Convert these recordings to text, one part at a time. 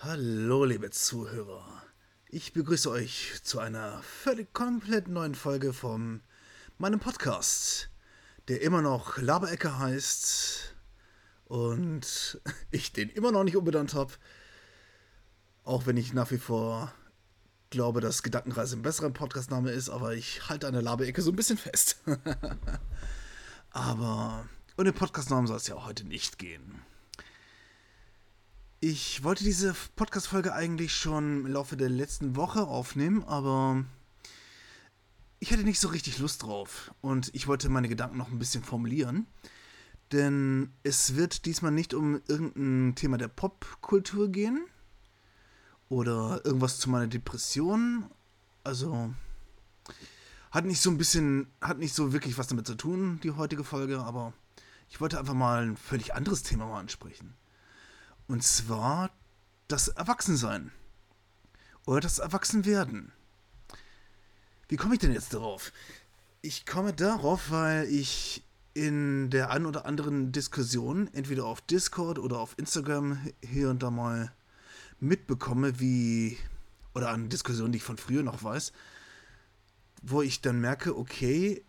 Hallo, liebe Zuhörer. Ich begrüße euch zu einer völlig komplett neuen Folge von meinem Podcast, der immer noch Laberecke heißt und ich den immer noch nicht umbenannt habe. Auch wenn ich nach wie vor glaube, dass Gedankenreise ein besserer Podcastname ist, aber ich halte an der Laberecke so ein bisschen fest. aber den Podcastnamen soll es ja heute nicht gehen. Ich wollte diese Podcast-Folge eigentlich schon im Laufe der letzten Woche aufnehmen, aber ich hatte nicht so richtig Lust drauf und ich wollte meine Gedanken noch ein bisschen formulieren. Denn es wird diesmal nicht um irgendein Thema der Popkultur gehen oder irgendwas zu meiner Depression. Also hat nicht so ein bisschen, hat nicht so wirklich was damit zu tun, die heutige Folge, aber ich wollte einfach mal ein völlig anderes Thema mal ansprechen. Und zwar das Erwachsensein. Oder das Erwachsenwerden. Wie komme ich denn jetzt darauf? Ich komme darauf, weil ich in der einen oder anderen Diskussion, entweder auf Discord oder auf Instagram hier und da mal mitbekomme, wie, oder an Diskussionen, die ich von früher noch weiß, wo ich dann merke, okay,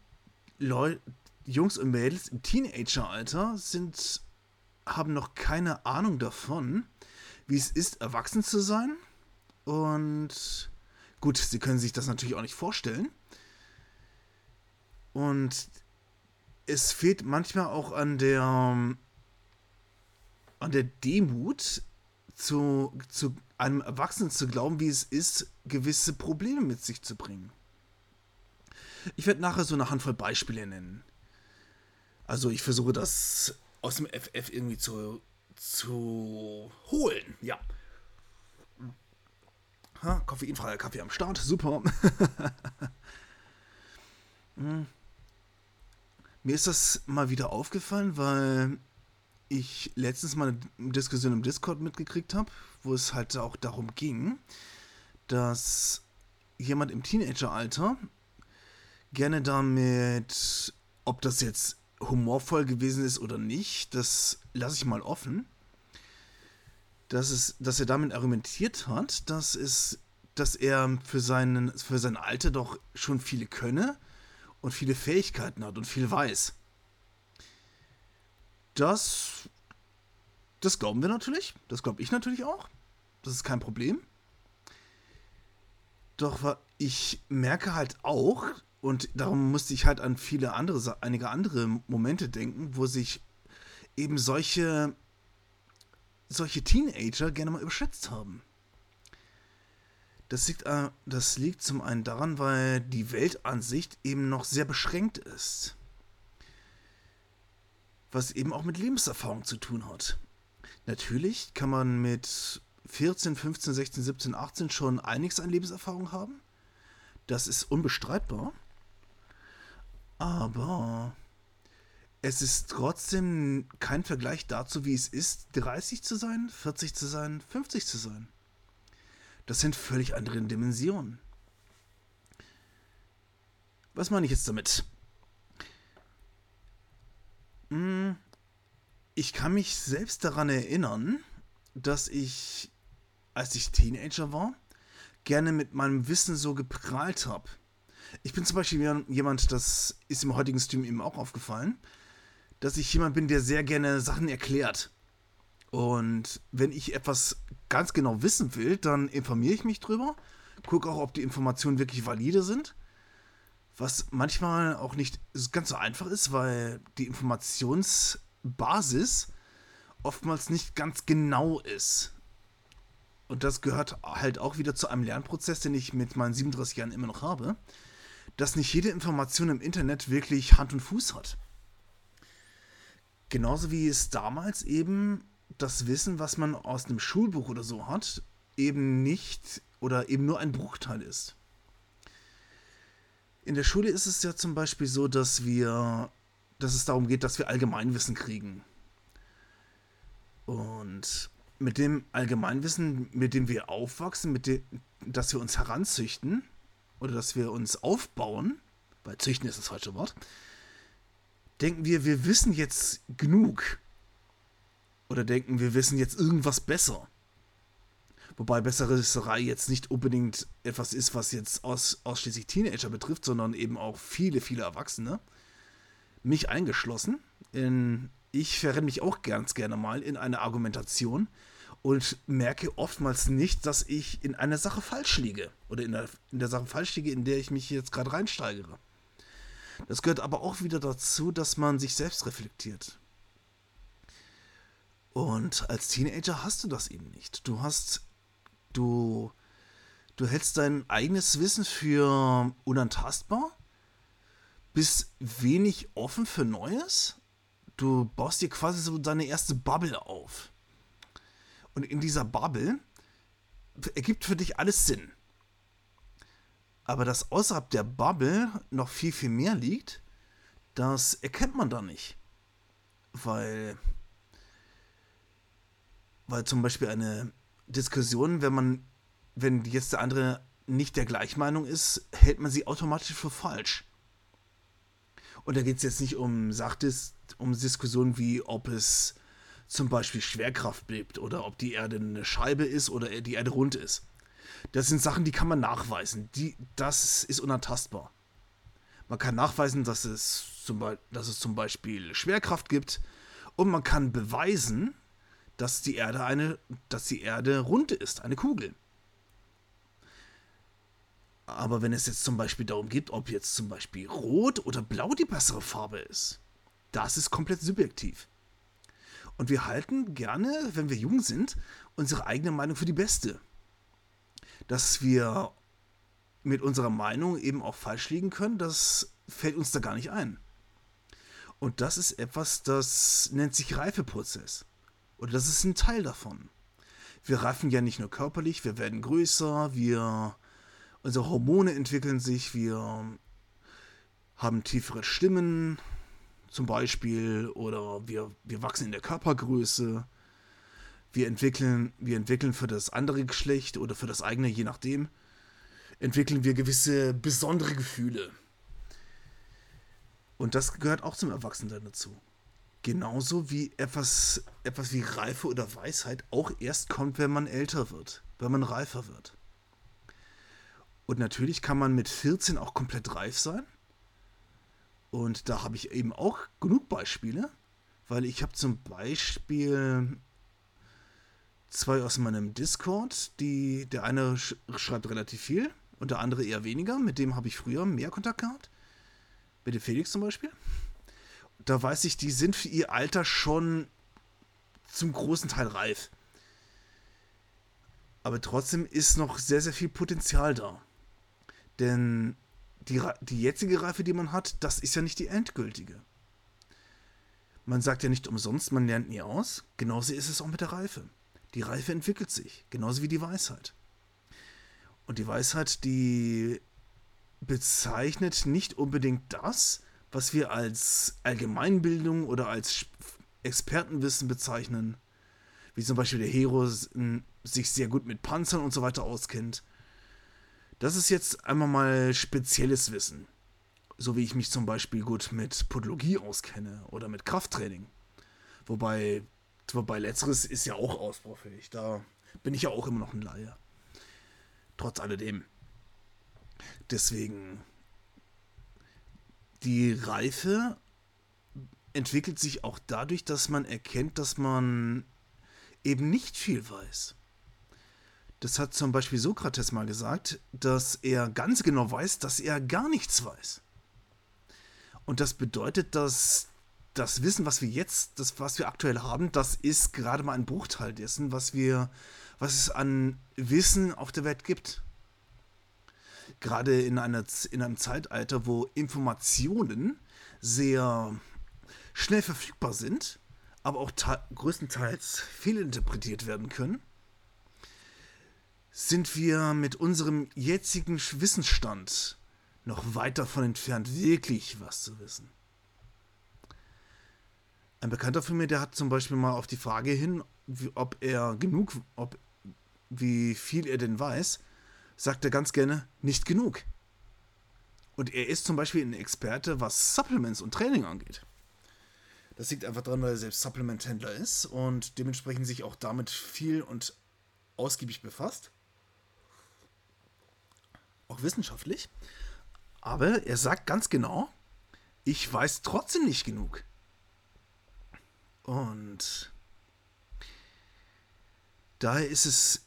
Leute, Jungs und Mädels im Teenageralter sind haben noch keine Ahnung davon, wie es ist, erwachsen zu sein. Und gut, sie können sich das natürlich auch nicht vorstellen. Und es fehlt manchmal auch an der an der Demut zu, zu einem Erwachsenen zu glauben, wie es ist, gewisse Probleme mit sich zu bringen. Ich werde nachher so eine Handvoll Beispiele nennen. Also ich versuche das aus dem FF irgendwie zu, zu holen. Ja. Ha, koffeinfreier Kaffee am Start, super. hm. Mir ist das mal wieder aufgefallen, weil ich letztens mal eine Diskussion im Discord mitgekriegt habe, wo es halt auch darum ging, dass jemand im Teenageralter gerne damit, ob das jetzt humorvoll gewesen ist oder nicht, das lasse ich mal offen. Dass, es, dass er damit argumentiert hat, dass, es, dass er für, seinen, für sein Alter doch schon viele könne und viele Fähigkeiten hat und viel weiß. Das, das glauben wir natürlich. Das glaube ich natürlich auch. Das ist kein Problem. Doch ich merke halt auch, und darum musste ich halt an viele andere, einige andere Momente denken, wo sich eben solche, solche Teenager gerne mal überschätzt haben. Das liegt, äh, das liegt zum einen daran, weil die Weltansicht eben noch sehr beschränkt ist. Was eben auch mit Lebenserfahrung zu tun hat. Natürlich kann man mit 14, 15, 16, 17, 18 schon einiges an Lebenserfahrung haben. Das ist unbestreitbar. Aber es ist trotzdem kein Vergleich dazu, wie es ist, 30 zu sein, 40 zu sein, 50 zu sein. Das sind völlig andere Dimensionen. Was meine ich jetzt damit? Hm, ich kann mich selbst daran erinnern, dass ich, als ich Teenager war, gerne mit meinem Wissen so geprahlt habe. Ich bin zum Beispiel jemand, das ist im heutigen Stream eben auch aufgefallen, dass ich jemand bin, der sehr gerne Sachen erklärt. Und wenn ich etwas ganz genau wissen will, dann informiere ich mich drüber, gucke auch, ob die Informationen wirklich valide sind. Was manchmal auch nicht ganz so einfach ist, weil die Informationsbasis oftmals nicht ganz genau ist. Und das gehört halt auch wieder zu einem Lernprozess, den ich mit meinen 37 Jahren immer noch habe dass nicht jede Information im Internet wirklich Hand und Fuß hat. Genauso wie es damals eben das Wissen, was man aus einem Schulbuch oder so hat, eben nicht oder eben nur ein Bruchteil ist. In der Schule ist es ja zum Beispiel so, dass wir, dass es darum geht, dass wir Allgemeinwissen kriegen. Und mit dem Allgemeinwissen, mit dem wir aufwachsen, mit dem, dass wir uns heranzüchten, oder dass wir uns aufbauen, weil züchten ist das falsche Wort, denken wir, wir wissen jetzt genug. Oder denken, wir wissen jetzt irgendwas besser. Wobei Besserwisserei jetzt nicht unbedingt etwas ist, was jetzt aus, ausschließlich Teenager betrifft, sondern eben auch viele, viele Erwachsene. Mich eingeschlossen. In, ich verrenne mich auch ganz gerne mal in eine Argumentation und merke oftmals nicht, dass ich in einer Sache falsch liege. Oder in der, in der Sache falsch liege, in der ich mich jetzt gerade reinsteigere. Das gehört aber auch wieder dazu, dass man sich selbst reflektiert. Und als Teenager hast du das eben nicht. Du hast Du, du hältst dein eigenes Wissen für unantastbar, bist wenig offen für Neues. Du baust dir quasi so deine erste Bubble auf. Und in dieser Bubble ergibt für dich alles Sinn. Aber dass außerhalb der Bubble noch viel, viel mehr liegt, das erkennt man da nicht. Weil, weil zum Beispiel eine Diskussion, wenn man, wenn jetzt der andere nicht der Gleichmeinung ist, hält man sie automatisch für falsch. Und da geht es jetzt nicht um Sachtis, um Diskussionen wie, ob es zum Beispiel Schwerkraft bleibt oder ob die Erde eine Scheibe ist oder die Erde rund ist. Das sind Sachen, die kann man nachweisen. Die, das ist unantastbar. Man kann nachweisen, dass es, zum dass es zum Beispiel Schwerkraft gibt und man kann beweisen, dass die Erde eine, dass die Erde rund ist, eine Kugel. Aber wenn es jetzt zum Beispiel darum geht, ob jetzt zum Beispiel Rot oder Blau die bessere Farbe ist, das ist komplett subjektiv. Und wir halten gerne, wenn wir jung sind, unsere eigene Meinung für die beste. Dass wir mit unserer Meinung eben auch falsch liegen können, das fällt uns da gar nicht ein. Und das ist etwas, das nennt sich Reifeprozess. Oder das ist ein Teil davon. Wir reifen ja nicht nur körperlich, wir werden größer, wir unsere Hormone entwickeln sich, wir haben tiefere Stimmen zum Beispiel oder wir, wir wachsen in der Körpergröße. Wir entwickeln, wir entwickeln für das andere Geschlecht oder für das eigene, je nachdem, entwickeln wir gewisse besondere Gefühle. Und das gehört auch zum Erwachsenen dazu. Genauso wie etwas, etwas wie Reife oder Weisheit auch erst kommt, wenn man älter wird, wenn man reifer wird. Und natürlich kann man mit 14 auch komplett reif sein. Und da habe ich eben auch genug Beispiele, weil ich habe zum Beispiel zwei aus meinem Discord, die der eine sch schreibt relativ viel und der andere eher weniger. Mit dem habe ich früher mehr Kontakt gehabt. Mit dem Felix zum Beispiel da weiß ich, die sind für ihr Alter schon zum großen Teil reif. Aber trotzdem ist noch sehr, sehr viel Potenzial da. Denn die, die jetzige Reife, die man hat, das ist ja nicht die endgültige. Man sagt ja nicht umsonst, man lernt nie aus. Genauso ist es auch mit der Reife. Die Reife entwickelt sich, genauso wie die Weisheit. Und die Weisheit, die bezeichnet nicht unbedingt das, was wir als Allgemeinbildung oder als Expertenwissen bezeichnen, wie zum Beispiel der Hero sich sehr gut mit Panzern und so weiter auskennt. Das ist jetzt einmal mal spezielles Wissen. So wie ich mich zum Beispiel gut mit Podologie auskenne oder mit Krafttraining. Wobei, wobei letzteres ist ja auch ausbaufähig. Da bin ich ja auch immer noch ein Laie. Trotz alledem. Deswegen die Reife entwickelt sich auch dadurch, dass man erkennt, dass man eben nicht viel weiß. Das hat zum Beispiel Sokrates mal gesagt, dass er ganz genau weiß, dass er gar nichts weiß. Und das bedeutet, dass das Wissen, was wir jetzt, das, was wir aktuell haben, das ist gerade mal ein Bruchteil dessen, was wir, was es an Wissen auf der Welt gibt gerade in, einer, in einem Zeitalter, wo Informationen sehr schnell verfügbar sind, aber auch größtenteils fehlinterpretiert werden können, sind wir mit unserem jetzigen Wissensstand noch weit davon entfernt, wirklich was zu wissen. Ein Bekannter von mir, der hat zum Beispiel mal auf die Frage hin, ob er genug, ob, wie viel er denn weiß, sagt er ganz gerne nicht genug. Und er ist zum Beispiel ein Experte, was Supplements und Training angeht. Das liegt einfach daran, weil er selbst Supplement-Händler ist und dementsprechend sich auch damit viel und ausgiebig befasst. Auch wissenschaftlich. Aber er sagt ganz genau, ich weiß trotzdem nicht genug. Und daher ist es,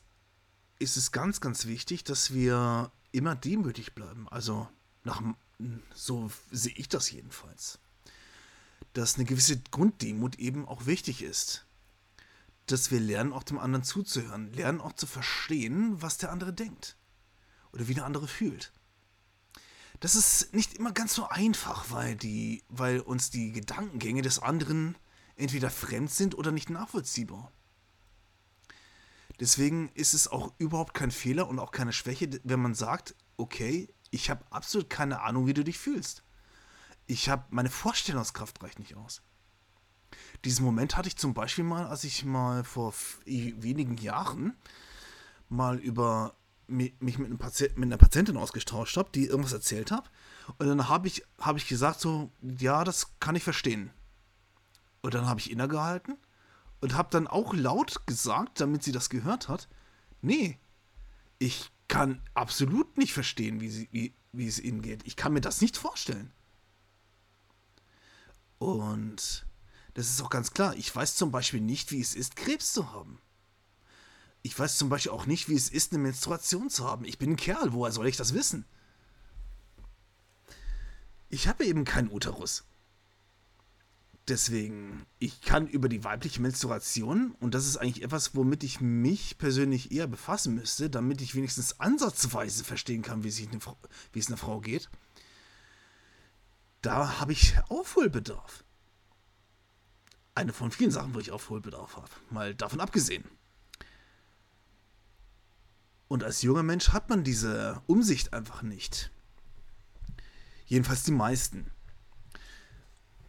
ist es ganz, ganz wichtig, dass wir immer demütig bleiben. Also nach, so sehe ich das jedenfalls. Dass eine gewisse Grunddemut eben auch wichtig ist. Dass wir lernen, auch dem anderen zuzuhören, lernen auch zu verstehen, was der andere denkt. Oder wie der andere fühlt. Das ist nicht immer ganz so einfach, weil, die, weil uns die Gedankengänge des anderen entweder fremd sind oder nicht nachvollziehbar. Deswegen ist es auch überhaupt kein Fehler und auch keine Schwäche, wenn man sagt, okay, ich habe absolut keine Ahnung, wie du dich fühlst. Ich habe meine Vorstellungskraft reicht nicht aus. Diesen Moment hatte ich zum Beispiel mal, als ich mal vor wenigen Jahren mal über mich mit, einem Patient, mit einer Patientin ausgetauscht habe, die irgendwas erzählt hat. Und dann habe ich, hab ich gesagt so, ja, das kann ich verstehen. Und dann habe ich innegehalten und habe dann auch laut gesagt, damit sie das gehört hat, nee, ich kann absolut nicht verstehen, wie, sie, wie, wie es ihnen geht. Ich kann mir das nicht vorstellen. Und das ist auch ganz klar. Ich weiß zum Beispiel nicht, wie es ist, Krebs zu haben. Ich weiß zum Beispiel auch nicht, wie es ist, eine Menstruation zu haben. Ich bin ein Kerl, woher soll ich das wissen? Ich habe eben keinen Uterus. Deswegen, ich kann über die weibliche Menstruation, und das ist eigentlich etwas, womit ich mich persönlich eher befassen müsste, damit ich wenigstens ansatzweise verstehen kann, wie es, eine, wie es einer Frau geht, da habe ich Aufholbedarf. Eine von vielen Sachen, wo ich Aufholbedarf habe. Mal davon abgesehen. Und als junger Mensch hat man diese Umsicht einfach nicht. Jedenfalls die meisten.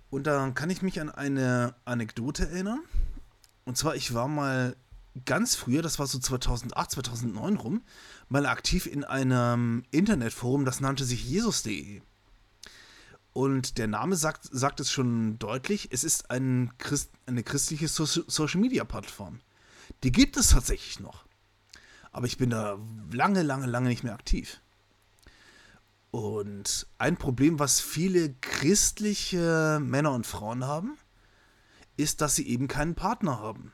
Und da kann ich mich an eine Anekdote erinnern. Und zwar, ich war mal ganz früher, das war so 2008, 2009 rum, mal aktiv in einem Internetforum, das nannte sich jesus.de. Und der Name sagt, sagt es schon deutlich, es ist ein Christ, eine christliche so Social-Media-Plattform. Die gibt es tatsächlich noch. Aber ich bin da lange, lange, lange nicht mehr aktiv. Und ein Problem, was viele christliche Männer und Frauen haben, ist, dass sie eben keinen Partner haben.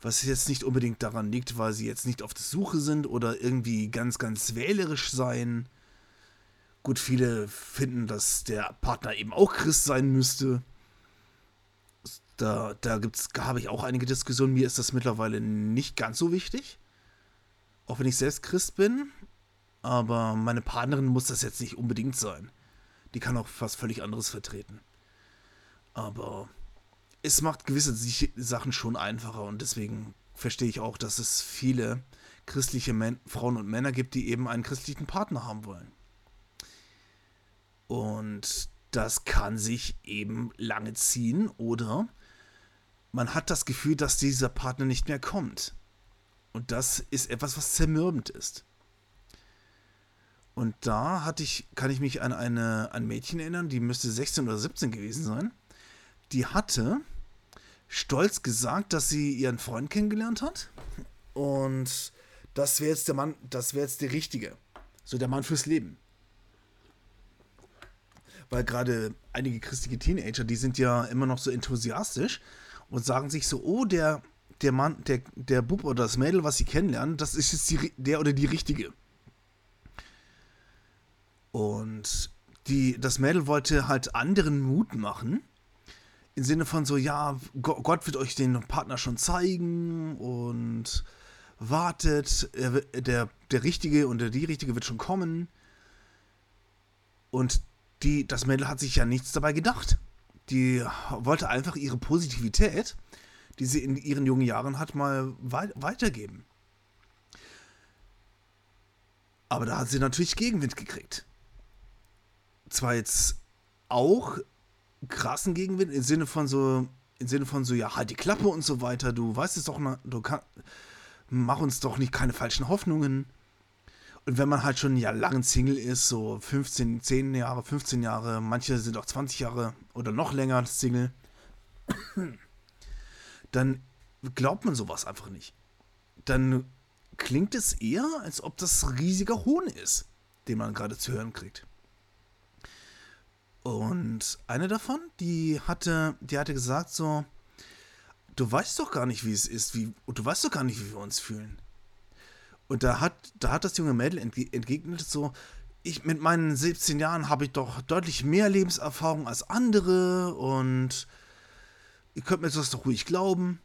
Was jetzt nicht unbedingt daran liegt, weil sie jetzt nicht auf der Suche sind oder irgendwie ganz, ganz wählerisch sein. Gut, viele finden, dass der Partner eben auch Christ sein müsste. Da, da habe ich auch einige Diskussionen. Mir ist das mittlerweile nicht ganz so wichtig. Auch wenn ich selbst Christ bin, aber meine Partnerin muss das jetzt nicht unbedingt sein. Die kann auch was völlig anderes vertreten. Aber es macht gewisse Sachen schon einfacher und deswegen verstehe ich auch, dass es viele christliche Män Frauen und Männer gibt, die eben einen christlichen Partner haben wollen. Und das kann sich eben lange ziehen oder man hat das Gefühl, dass dieser Partner nicht mehr kommt. Und das ist etwas, was zermürbend ist. Und da hatte ich, kann ich mich an eine, ein Mädchen erinnern, die müsste 16 oder 17 gewesen sein. Die hatte stolz gesagt, dass sie ihren Freund kennengelernt hat. Und das wäre jetzt der Mann, das wäre jetzt der Richtige. So der Mann fürs Leben. Weil gerade einige christliche Teenager, die sind ja immer noch so enthusiastisch und sagen sich so, oh, der, der Mann, der, der Bub oder das Mädel, was sie kennenlernen, das ist jetzt die, der oder die Richtige. Und die, das Mädel wollte halt anderen Mut machen. Im Sinne von so, ja, Gott wird euch den Partner schon zeigen und wartet, der, der Richtige und der die Richtige wird schon kommen. Und die, das Mädel hat sich ja nichts dabei gedacht. Die wollte einfach ihre Positivität, die sie in ihren jungen Jahren hat, mal wei weitergeben. Aber da hat sie natürlich Gegenwind gekriegt zwar jetzt auch krassen Gegenwind im Sinne von so, im Sinne von so, ja, halt die Klappe und so weiter, du weißt es doch, du kannst, mach uns doch nicht keine falschen Hoffnungen. Und wenn man halt schon ein Jahr lang Single ist, so 15, 10 Jahre, 15 Jahre, manche sind auch 20 Jahre oder noch länger Single, dann glaubt man sowas einfach nicht. dann klingt es eher, als ob das riesiger Hohn ist, den man gerade zu hören kriegt. Und eine davon, die hatte, die hatte gesagt so, du weißt doch gar nicht, wie es ist, wie, und du weißt doch gar nicht, wie wir uns fühlen. Und da hat, da hat das junge Mädel entgegnet so, ich mit meinen 17 Jahren habe ich doch deutlich mehr Lebenserfahrung als andere und ihr könnt mir das doch ruhig glauben.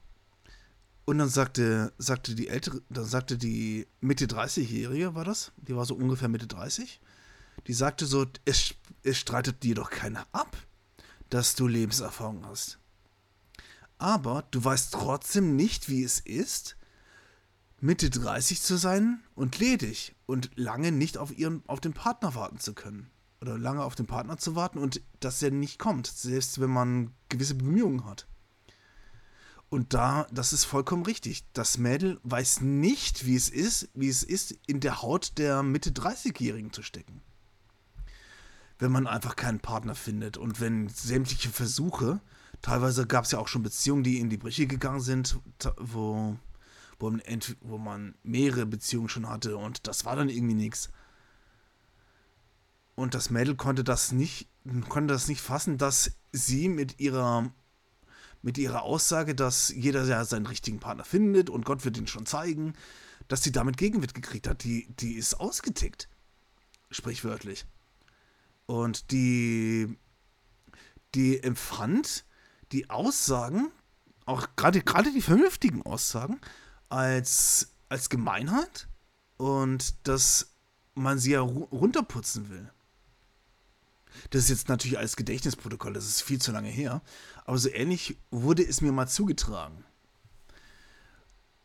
Und dann sagte, sagte die ältere, dann sagte die Mitte 30-Jährige, war das? Die war so ungefähr Mitte 30. Die sagte so, es, es streitet dir doch keiner ab, dass du Lebenserfahrung hast. Aber du weißt trotzdem nicht, wie es ist, Mitte 30 zu sein und ledig und lange nicht auf ihren, auf den Partner warten zu können. Oder lange auf den Partner zu warten und dass er nicht kommt, selbst wenn man gewisse Bemühungen hat. Und da, das ist vollkommen richtig. Das Mädel weiß nicht, wie es ist, wie es ist, in der Haut der Mitte 30-Jährigen zu stecken. Wenn man einfach keinen Partner findet und wenn sämtliche Versuche, teilweise gab es ja auch schon Beziehungen, die in die Brüche gegangen sind, wo wo man, wo man mehrere Beziehungen schon hatte und das war dann irgendwie nichts. Und das Mädel konnte das nicht, konnte das nicht fassen, dass sie mit ihrer, mit ihrer Aussage, dass jeder ja seinen richtigen Partner findet und Gott wird ihn schon zeigen, dass sie damit Gegenwind gekriegt hat. Die, die ist ausgetickt. Sprichwörtlich. Und die, die empfand die Aussagen, auch gerade, die vernünftigen Aussagen, als, als Gemeinheit und dass man sie ja runterputzen will. Das ist jetzt natürlich als Gedächtnisprotokoll, das ist viel zu lange her, aber so ähnlich wurde es mir mal zugetragen.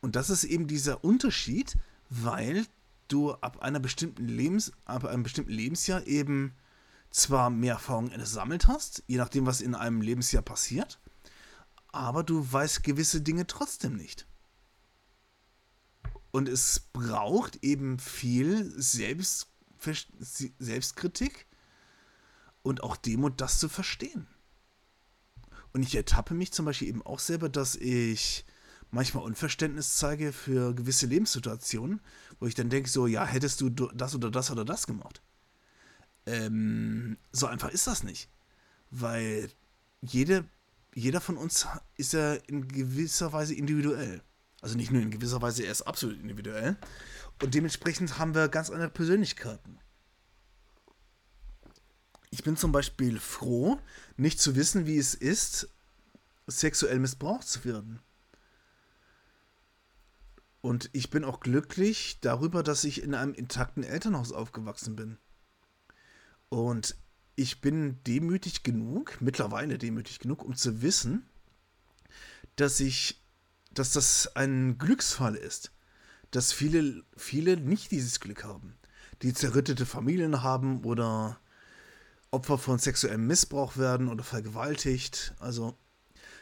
Und das ist eben dieser Unterschied, weil du ab einer bestimmten Lebens, ab einem bestimmten Lebensjahr eben zwar mehr Erfahrung gesammelt hast, je nachdem, was in einem Lebensjahr passiert, aber du weißt gewisse Dinge trotzdem nicht. Und es braucht eben viel Selbst, Selbstkritik und auch Demut, das zu verstehen. Und ich ertappe mich zum Beispiel eben auch selber, dass ich manchmal Unverständnis zeige für gewisse Lebenssituationen, wo ich dann denke, so, ja, hättest du das oder das oder das gemacht. Ähm, so einfach ist das nicht. Weil jede, jeder von uns ist ja in gewisser Weise individuell. Also nicht nur in gewisser Weise, er ist absolut individuell. Und dementsprechend haben wir ganz andere Persönlichkeiten. Ich bin zum Beispiel froh, nicht zu wissen, wie es ist, sexuell missbraucht zu werden. Und ich bin auch glücklich darüber, dass ich in einem intakten Elternhaus aufgewachsen bin. Und ich bin demütig genug, mittlerweile demütig genug, um zu wissen, dass ich dass das ein Glücksfall ist, dass viele, viele nicht dieses Glück haben, die zerrüttete Familien haben oder Opfer von sexuellem Missbrauch werden oder vergewaltigt. Also,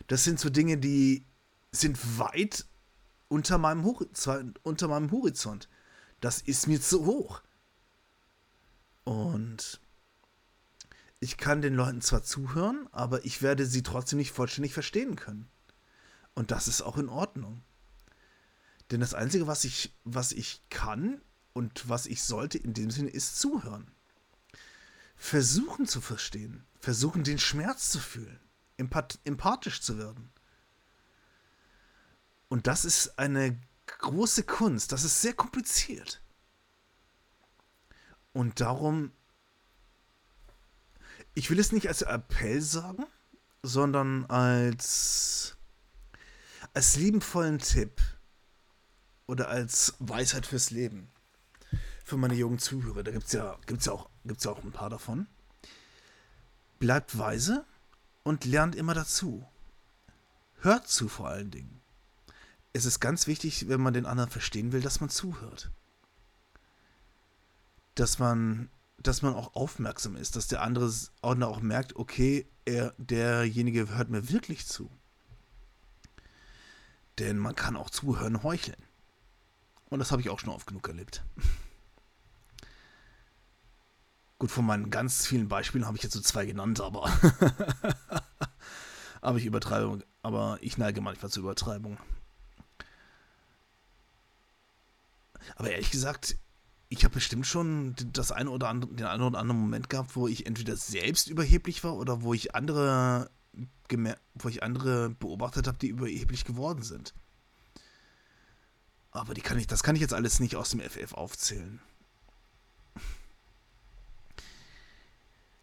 das sind so Dinge, die sind weit unter meinem, Horizont, unter meinem Horizont. Das ist mir zu hoch. Und ich kann den Leuten zwar zuhören, aber ich werde sie trotzdem nicht vollständig verstehen können. Und das ist auch in Ordnung. Denn das Einzige, was ich, was ich kann und was ich sollte in dem Sinne, ist zuhören. Versuchen zu verstehen. Versuchen, den Schmerz zu fühlen. Empath empathisch zu werden. Und das ist eine große Kunst. Das ist sehr kompliziert. Und darum, ich will es nicht als Appell sagen, sondern als als liebenvollen Tipp oder als Weisheit fürs Leben für meine jungen Zuhörer, da gibt es ja, gibt's ja, auch, gibt's auch ein paar davon. Bleibt weise und lernt immer dazu. Hört zu vor allen Dingen. Es ist ganz wichtig, wenn man den anderen verstehen will, dass man zuhört. Dass man, dass man auch aufmerksam ist, dass der andere auch merkt, okay, er, derjenige hört mir wirklich zu. Denn man kann auch zuhören heucheln. Und das habe ich auch schon oft genug erlebt. Gut, von meinen ganz vielen Beispielen habe ich jetzt so zwei genannt, aber. aber ich übertreibe, aber ich neige manchmal zur Übertreibung. Aber ehrlich gesagt, ich habe bestimmt schon das eine oder andere, den einen oder anderen Moment gehabt, wo ich entweder selbst überheblich war oder wo ich andere wo ich andere beobachtet habe, die überheblich geworden sind. Aber die kann ich, das kann ich jetzt alles nicht aus dem FF aufzählen.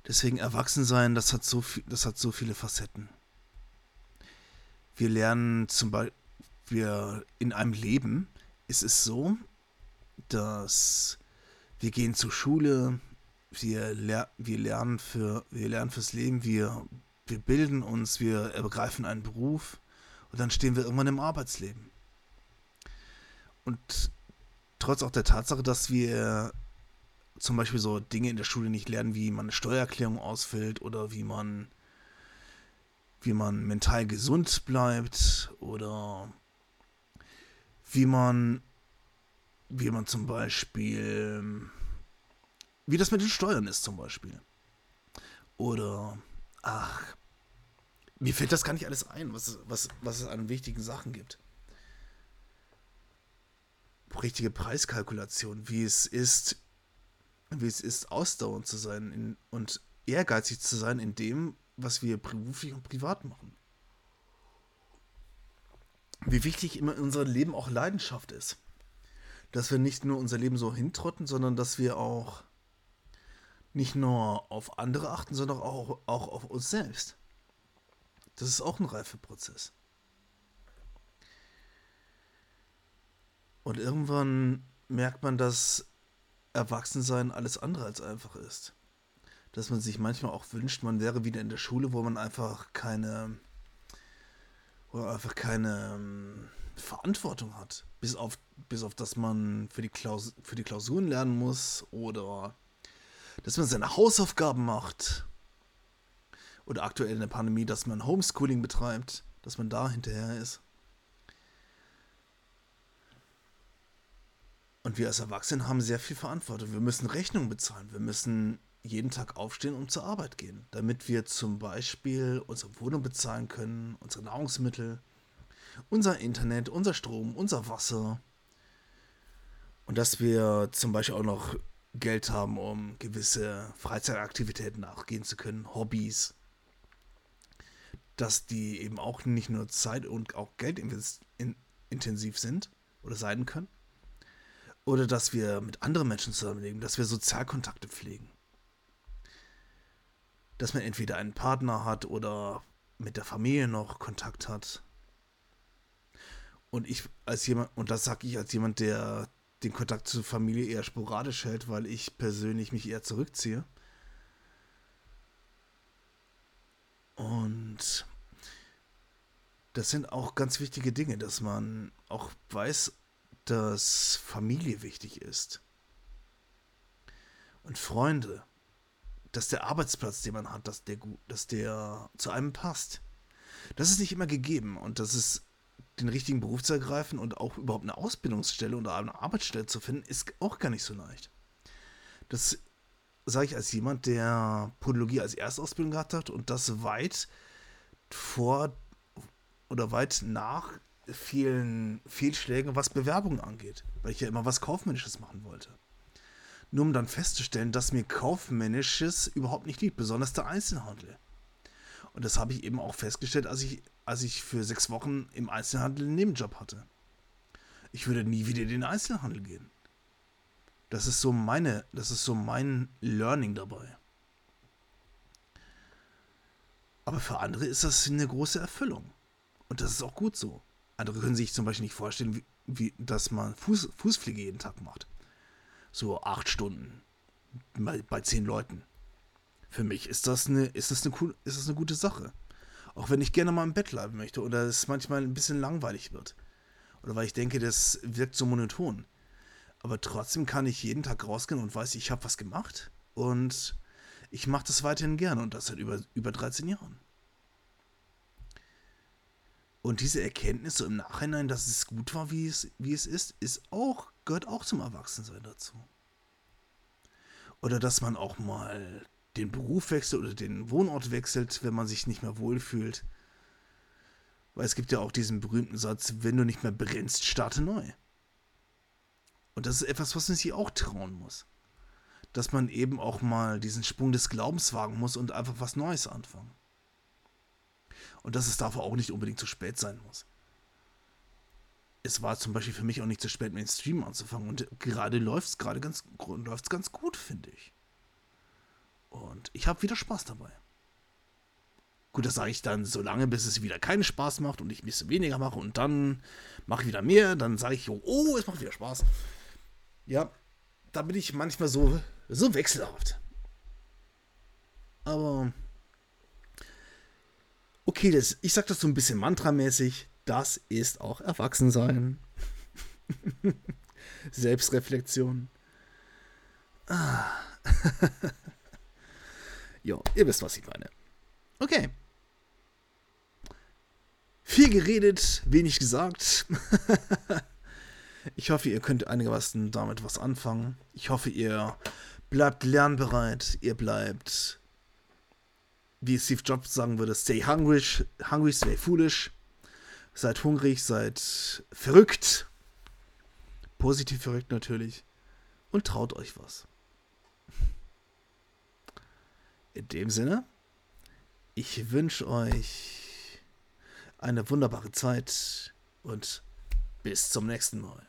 Deswegen Erwachsensein, das hat so viel, das hat so viele Facetten. Wir lernen zum Beispiel, wir in einem Leben ist es so, dass wir gehen zur Schule, wir, ler wir, lernen für, wir lernen fürs Leben, wir, wir bilden uns, wir ergreifen einen Beruf und dann stehen wir irgendwann im Arbeitsleben. Und trotz auch der Tatsache, dass wir zum Beispiel so Dinge in der Schule nicht lernen, wie man eine Steuererklärung ausfüllt oder wie man, wie man mental gesund bleibt oder wie man, wie man zum Beispiel, wie das mit den Steuern ist zum Beispiel. Oder, ach, mir fällt das gar nicht alles ein, was, was, was es an wichtigen Sachen gibt richtige Preiskalkulation, wie es ist, wie es ist, ausdauernd zu sein in, und ehrgeizig zu sein in dem, was wir beruflich und privat machen. Wie wichtig immer in unserem Leben auch Leidenschaft ist. Dass wir nicht nur unser Leben so hintrotten, sondern dass wir auch nicht nur auf andere achten, sondern auch, auch auf uns selbst. Das ist auch ein Reifeprozess. Und irgendwann merkt man, dass Erwachsensein alles andere als einfach ist. Dass man sich manchmal auch wünscht, man wäre wieder in der Schule, wo man einfach keine, wo man einfach keine ähm, Verantwortung hat. Bis auf, bis auf, dass man für die, Klaus, für die Klausuren lernen muss oder dass man seine Hausaufgaben macht. Oder aktuell in der Pandemie, dass man Homeschooling betreibt, dass man da hinterher ist. Und wir als Erwachsene haben sehr viel Verantwortung. Wir müssen Rechnungen bezahlen. Wir müssen jeden Tag aufstehen und zur Arbeit gehen, damit wir zum Beispiel unsere Wohnung bezahlen können, unsere Nahrungsmittel, unser Internet, unser Strom, unser Wasser. Und dass wir zum Beispiel auch noch Geld haben, um gewisse Freizeitaktivitäten nachgehen zu können, Hobbys. Dass die eben auch nicht nur Zeit und auch Geld intensiv sind oder sein können. Oder dass wir mit anderen Menschen zusammenleben, dass wir Sozialkontakte pflegen. Dass man entweder einen Partner hat oder mit der Familie noch Kontakt hat. Und ich als jemand, und das sage ich als jemand, der den Kontakt zur Familie eher sporadisch hält, weil ich persönlich mich eher zurückziehe. Und das sind auch ganz wichtige Dinge, dass man auch weiß, dass Familie wichtig ist. Und Freunde. Dass der Arbeitsplatz, den man hat, dass der, dass der zu einem passt. Das ist nicht immer gegeben. Und dass es den richtigen Beruf zu ergreifen und auch überhaupt eine Ausbildungsstelle oder eine Arbeitsstelle zu finden, ist auch gar nicht so leicht. Das sage ich als jemand, der Podologie als Erstausbildung gehabt hat und das weit vor oder weit nach vielen Fehlschlägen, was Bewerbungen angeht, weil ich ja immer was Kaufmännisches machen wollte. Nur um dann festzustellen, dass mir Kaufmännisches überhaupt nicht liegt, besonders der Einzelhandel. Und das habe ich eben auch festgestellt, als ich, als ich für sechs Wochen im Einzelhandel einen Nebenjob hatte. Ich würde nie wieder in den Einzelhandel gehen. Das ist so meine, das ist so mein Learning dabei. Aber für andere ist das eine große Erfüllung. Und das ist auch gut so. Andere können sich zum Beispiel nicht vorstellen, wie, wie dass man Fuß, Fußpflege jeden Tag macht. So acht Stunden bei, bei zehn Leuten. Für mich ist das, eine, ist, das eine, ist das eine gute Sache. Auch wenn ich gerne mal im Bett bleiben möchte oder es manchmal ein bisschen langweilig wird. Oder weil ich denke, das wirkt so monoton. Aber trotzdem kann ich jeden Tag rausgehen und weiß, ich habe was gemacht. Und ich mache das weiterhin gerne und das seit über, über 13 Jahren. Und diese Erkenntnis so im Nachhinein, dass es gut war, wie es, wie es ist, ist auch, gehört auch zum Erwachsensein dazu. Oder dass man auch mal den Beruf wechselt oder den Wohnort wechselt, wenn man sich nicht mehr wohlfühlt. Weil es gibt ja auch diesen berühmten Satz, wenn du nicht mehr brennst, starte neu. Und das ist etwas, was man sich auch trauen muss. Dass man eben auch mal diesen Sprung des Glaubens wagen muss und einfach was Neues anfangen. Und dass es dafür auch nicht unbedingt zu spät sein muss. Es war zum Beispiel für mich auch nicht zu spät, mit dem Stream anzufangen. Und gerade läuft es gerade ganz, läuft's ganz gut, finde ich. Und ich habe wieder Spaß dabei. Gut, das sage ich dann so lange, bis es wieder keinen Spaß macht und ich ein bisschen weniger mache und dann mache ich wieder mehr. Dann sage ich, oh, es macht wieder Spaß. Ja, da bin ich manchmal so, so wechselhaft. Aber okay, das, ich sage das so ein bisschen mantramäßig. Das ist auch Erwachsensein. Selbstreflexion. Ah. ja, ihr wisst, was ich meine. Okay. Viel geredet, wenig gesagt. ich hoffe, ihr könnt einigermaßen damit was anfangen. Ich hoffe, ihr bleibt lernbereit, ihr bleibt, wie Steve Jobs sagen würde, stay hungry, hungry, stay foolish. Seid hungrig, seid verrückt. Positiv verrückt natürlich. Und traut euch was. In dem Sinne, ich wünsche euch eine wunderbare Zeit und bis zum nächsten Mal.